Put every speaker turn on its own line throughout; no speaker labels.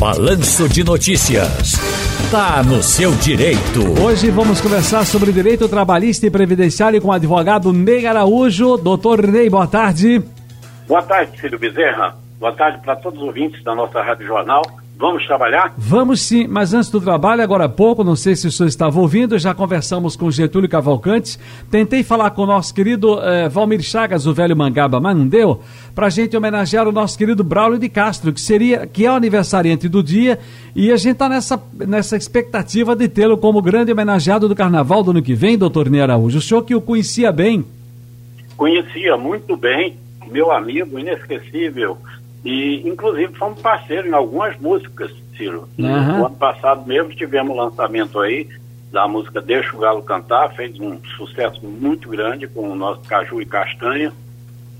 Balanço de Notícias. Tá no seu direito.
Hoje vamos conversar sobre direito trabalhista e previdenciário com o advogado Ney Araújo. Doutor Ney, boa tarde.
Boa tarde, filho Bezerra. Boa tarde para todos os ouvintes da nossa Rádio Jornal. Vamos trabalhar?
Vamos sim, mas antes do trabalho, agora há pouco, não sei se o senhor estava ouvindo, já conversamos com Getúlio Cavalcante. Tentei falar com o nosso querido eh, Valmir Chagas, o velho Mangaba, mas não deu, para a gente homenagear o nosso querido Braulio de Castro, que seria, que é o aniversariante do dia, e a gente está nessa, nessa expectativa de tê-lo como grande homenageado do carnaval do ano que vem, doutor Ney Araújo. O senhor que o conhecia bem?
Conhecia muito bem, meu amigo inesquecível e, inclusive, fomos parceiros em algumas músicas, Ciro. Uhum. No ano passado mesmo tivemos o lançamento aí da música Deixa o Galo Cantar, fez um sucesso muito grande com o nosso Caju e Castanha.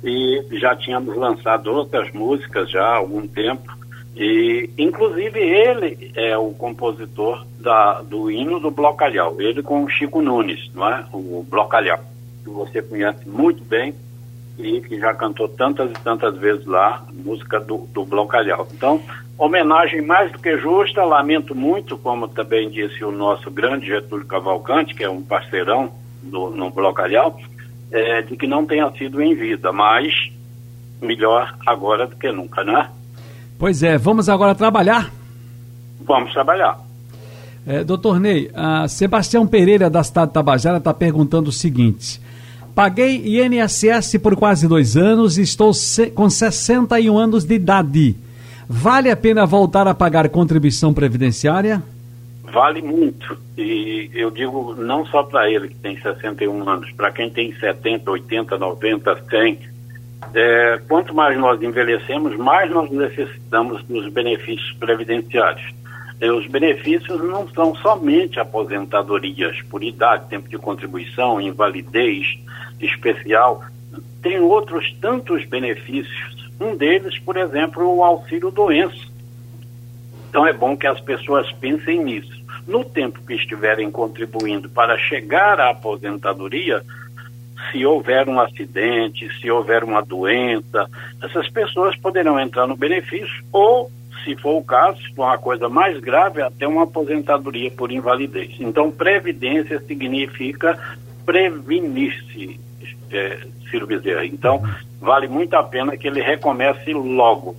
E já tínhamos lançado outras músicas já há algum tempo. E, inclusive, ele é o compositor da, do hino do Blocalhau. Ele com o Chico Nunes, não é? O Blocalhau, que você conhece muito bem e que já cantou tantas e tantas vezes lá, música do, do Blocalhau. Então, homenagem mais do que justa, lamento muito, como também disse o nosso grande Getúlio Cavalcante, que é um parceirão do, no Blocalhau, é, de que não tenha sido em vida, mas melhor agora do que nunca, né?
Pois é, vamos agora trabalhar?
Vamos trabalhar.
É, doutor Ney, Sebastião Pereira da cidade de Tabajara está perguntando o seguinte: Paguei INSS por quase dois anos e estou com 61 anos de idade. Vale a pena voltar a pagar contribuição previdenciária?
Vale muito. E eu digo não só para ele que tem 61 anos, para quem tem 70, 80, 90, 100. É, quanto mais nós envelhecemos, mais nós necessitamos dos benefícios previdenciários. Os benefícios não são somente aposentadorias por idade, tempo de contribuição, invalidez especial, tem outros tantos benefícios. Um deles, por exemplo, o auxílio doença. Então é bom que as pessoas pensem nisso. No tempo que estiverem contribuindo para chegar à aposentadoria, se houver um acidente, se houver uma doença, essas pessoas poderão entrar no benefício ou se for o caso, se for uma coisa mais grave, até uma aposentadoria por invalidez. Então, previdência significa prevenir-se, é, Ciro Bezerra. Então, vale muito a pena que ele recomece logo.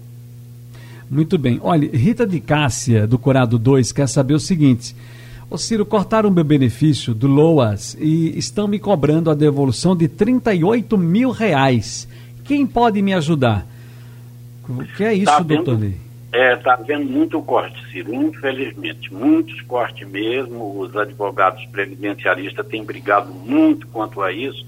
Muito bem. Olha, Rita de Cássia, do Corado 2, quer saber o seguinte. Ô Ciro, cortaram meu benefício do LOAS e estão me cobrando a devolução de 38 mil reais. Quem pode me ajudar? O que é isso, tá doutor Ney?
É, está havendo muito corte, Ciro, infelizmente, muitos cortes mesmo. Os advogados previdenciaristas têm brigado muito quanto a isso,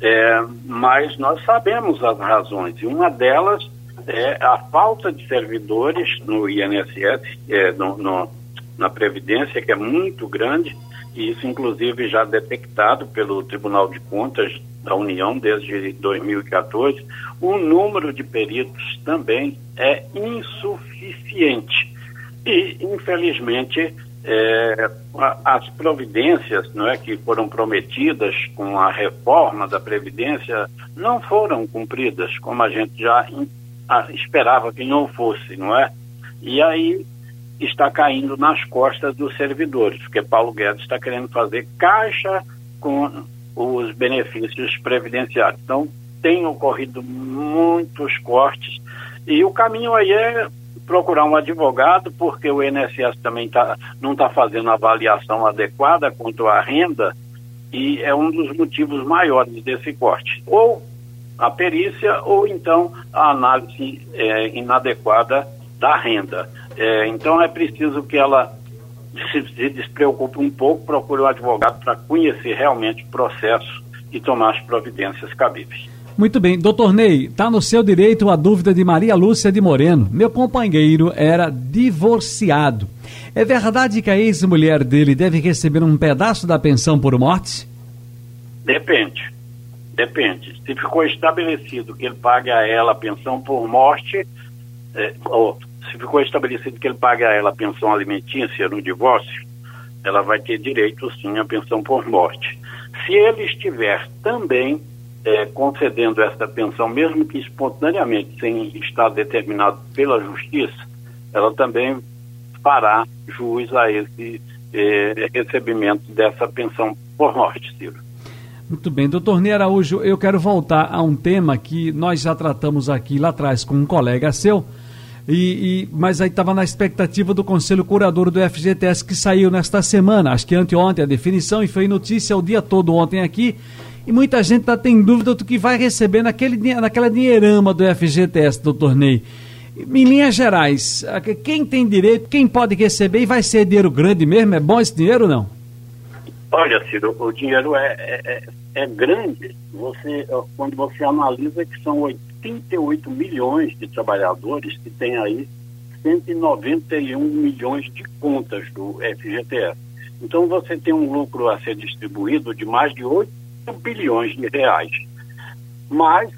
é, mas nós sabemos as razões, e uma delas é a falta de servidores no INSS, é, no, no, na Previdência, que é muito grande, isso, inclusive, já detectado pelo Tribunal de Contas da União desde 2014, o número de peritos também é insuficiente. E, infelizmente, é, as providências não é, que foram prometidas com a reforma da Previdência não foram cumpridas, como a gente já esperava que não fosse, não é? E aí está caindo nas costas dos servidores, porque Paulo Guedes está querendo fazer caixa com os benefícios previdenciários. Então, tem ocorrido muitos cortes e o caminho aí é procurar um advogado, porque o INSS também tá, não está fazendo avaliação adequada quanto à renda e é um dos motivos maiores desse corte. Ou a perícia ou então a análise é, inadequada da renda. É, então é preciso que ela se, se despreocupe um pouco, procure um advogado para conhecer realmente o processo e tomar as providências cabíveis.
Muito bem, doutor Ney, está no seu direito a dúvida de Maria Lúcia de Moreno. Meu companheiro era divorciado. É verdade que a ex-mulher dele deve receber um pedaço da pensão por morte?
Depende. Depende. Se ficou estabelecido que ele pague a ela a pensão por morte, é, ou se ficou estabelecido que ele pague a ela a pensão alimentícia no divórcio, ela vai ter direito sim à pensão por morte. Se ele estiver também é, concedendo essa pensão, mesmo que espontaneamente, sem estar determinado pela justiça, ela também fará jus a esse eh, recebimento dessa pensão por morte, Ciro.
Muito bem, doutor Ney Araújo, eu quero voltar a um tema que nós já tratamos aqui lá atrás com um colega seu, e, e mas aí estava na expectativa do Conselho Curador do FGTS que saiu nesta semana, acho que anteontem a definição, e foi notícia o dia todo ontem aqui, e muita gente está tem dúvida do que vai receber naquele, naquela dinheirama do FGTS, doutor Ney. Em linhas gerais, quem tem direito, quem pode receber e vai ser dinheiro grande mesmo? É bom esse dinheiro ou não?
Olha, Ciro, o dinheiro é, é, é, é grande. Você, quando você analisa que são 88 milhões de trabalhadores que têm aí 191 milhões de contas do FGTS. Então você tem um lucro a ser distribuído de mais de 8 bilhões de reais. Mas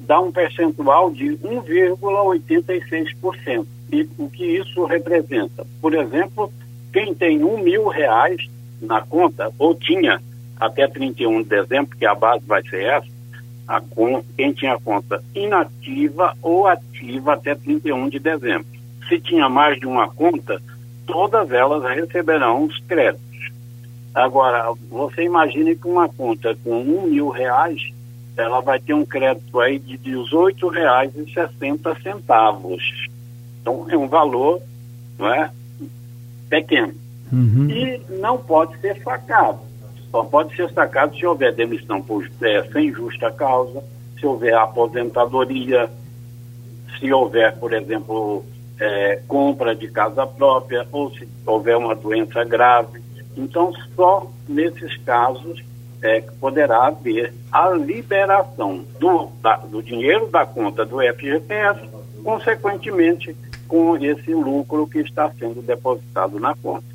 dá um percentual de 1,86%. E o que isso representa? Por exemplo, quem tem um mil reais na conta, ou tinha até 31 de dezembro, que a base vai ser essa, a, quem tinha conta inativa ou ativa até 31 de dezembro. Se tinha mais de uma conta, todas elas receberão os créditos. Agora, você imagine que uma conta com um mil reais, ela vai ter um crédito aí de R$ reais e sessenta centavos. Então, é um valor não é, pequeno. Uhum. E não pode ser sacado. Só pode ser sacado se houver demissão por, é, sem justa causa, se houver aposentadoria, se houver, por exemplo, é, compra de casa própria ou se houver uma doença grave. Então, só nesses casos é que poderá haver a liberação do, da, do dinheiro da conta do FGTS, consequentemente, com esse lucro que está sendo depositado na conta.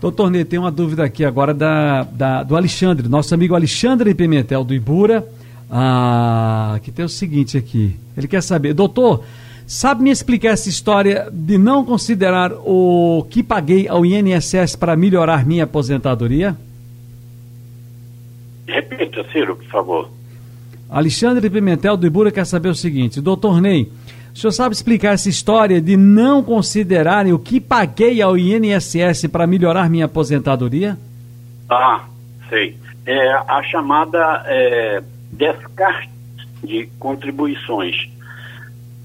Doutor Ney, tem uma dúvida aqui agora da, da, do Alexandre, nosso amigo Alexandre Pimentel do Ibura, ah, que tem o seguinte aqui. Ele quer saber, doutor, sabe me explicar essa história de não considerar o que paguei ao INSS para melhorar minha aposentadoria?
Repita, Ciro, por favor.
Alexandre Pimentel do Ibura quer saber o seguinte, doutor Ney, o senhor sabe explicar essa história de não considerarem o que paguei ao INSS para melhorar minha aposentadoria?
Ah, sei. É a chamada é, descarte de contribuições.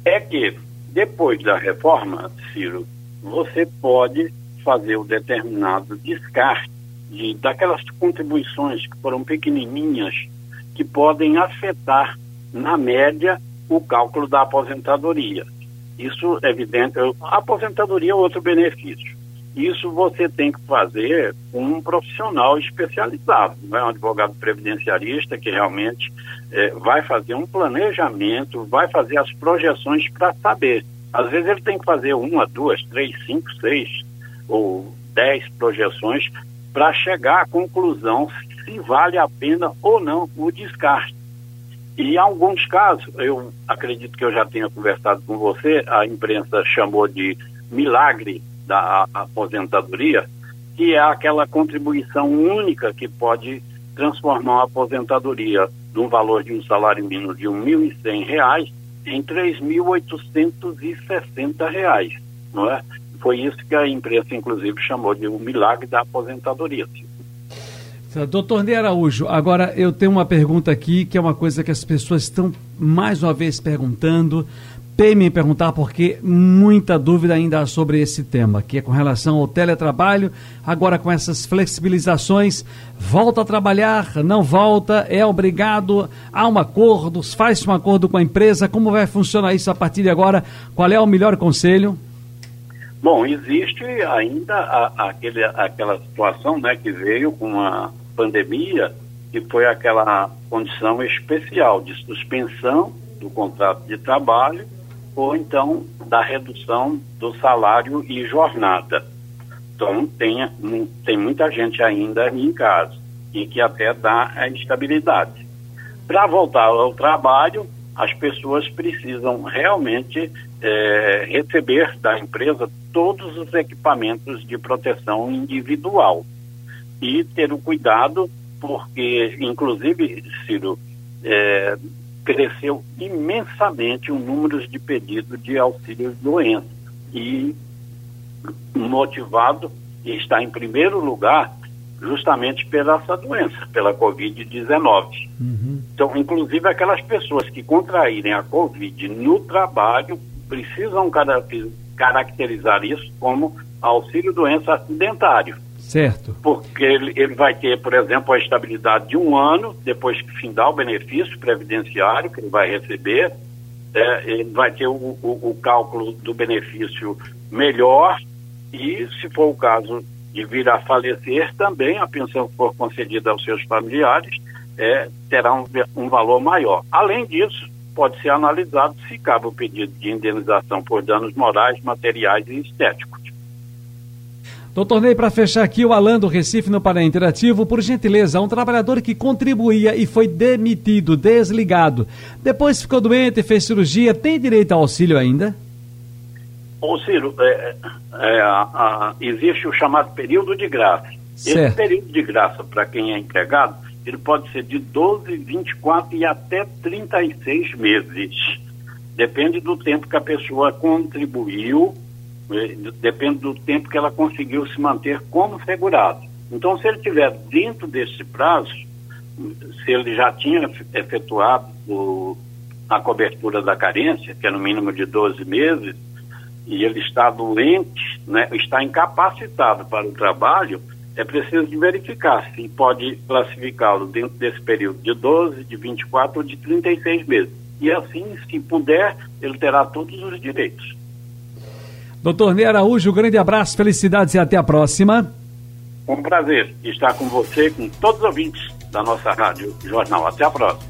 É que, depois da reforma, Ciro, você pode fazer o determinado descarte de, daquelas contribuições que foram pequenininhas, que podem afetar, na média, o cálculo da aposentadoria. Isso é evidente. A aposentadoria é outro benefício. Isso você tem que fazer com um profissional especializado, não é um advogado previdenciarista que realmente é, vai fazer um planejamento, vai fazer as projeções para saber. Às vezes ele tem que fazer uma, duas, três, cinco, seis ou dez projeções para chegar à conclusão se vale a pena ou não o descarte. E em alguns casos, eu acredito que eu já tenha conversado com você, a imprensa chamou de milagre da aposentadoria, que é aquela contribuição única que pode transformar a aposentadoria de um valor de um salário mínimo de R$ 1.100 em R$ 3.860, não é? Foi isso que a imprensa, inclusive, chamou de um milagre da aposentadoria.
Doutor Ney Araújo, agora eu tenho uma pergunta aqui que é uma coisa que as pessoas estão mais uma vez perguntando. Temem perguntar porque muita dúvida ainda há sobre esse tema, que é com relação ao teletrabalho. Agora, com essas flexibilizações, volta a trabalhar, não volta, é obrigado, há um acordo, faz um acordo com a empresa. Como vai funcionar isso a partir de agora? Qual é o melhor conselho?
Bom, existe ainda a, aquele, aquela situação né, que veio com a pandemia, que foi aquela condição especial de suspensão do contrato de trabalho ou então da redução do salário e jornada. Então, tem, tem muita gente ainda em casa e que até dá a instabilidade. Para voltar ao trabalho, as pessoas precisam realmente é, receber da empresa todos os equipamentos de proteção individual e ter o cuidado, porque, inclusive, Ciro, é, cresceu imensamente o número de pedidos de auxílio doença. e motivado está em primeiro lugar justamente pela essa doença, pela Covid-19. Uhum. Então, inclusive aquelas pessoas que contraírem a Covid no trabalho precisam caracterizar isso como auxílio doença acidentário.
Certo.
Porque ele, ele vai ter, por exemplo, a estabilidade de um ano, depois que findar o benefício previdenciário que ele vai receber, é, ele vai ter o, o, o cálculo do benefício melhor e, se for o caso de vir a falecer, também a pensão que for concedida aos seus familiares é, terá um, um valor maior. Além disso, pode ser analisado se cabe o pedido de indenização por danos morais, materiais e estéticos.
Doutor Ney, para fechar aqui, o Alan do Recife no Paraná Interativo, por gentileza, um trabalhador que contribuía e foi demitido, desligado, depois ficou doente e fez cirurgia, tem direito ao auxílio ainda?
Ô Ciro, é, é, a, existe o chamado período de graça. Certo. Esse período de graça, para quem é empregado, ele pode ser de 12, 24 e até 36 meses. Depende do tempo que a pessoa contribuiu, é, depende do tempo que ela conseguiu se manter como segurado. Então, se ele estiver dentro desse prazo, se ele já tinha efetuado o, a cobertura da carência, que é no mínimo de 12 meses, e ele está doente, né, está incapacitado para o trabalho, é preciso verificar se pode classificá-lo dentro desse período de 12, de 24 ou de 36 meses. E assim, se puder, ele terá todos os direitos.
Doutor Ney Araújo, um grande abraço, felicidades e até a próxima.
Um prazer estar com você, com todos os ouvintes da nossa Rádio Jornal. Até a próxima.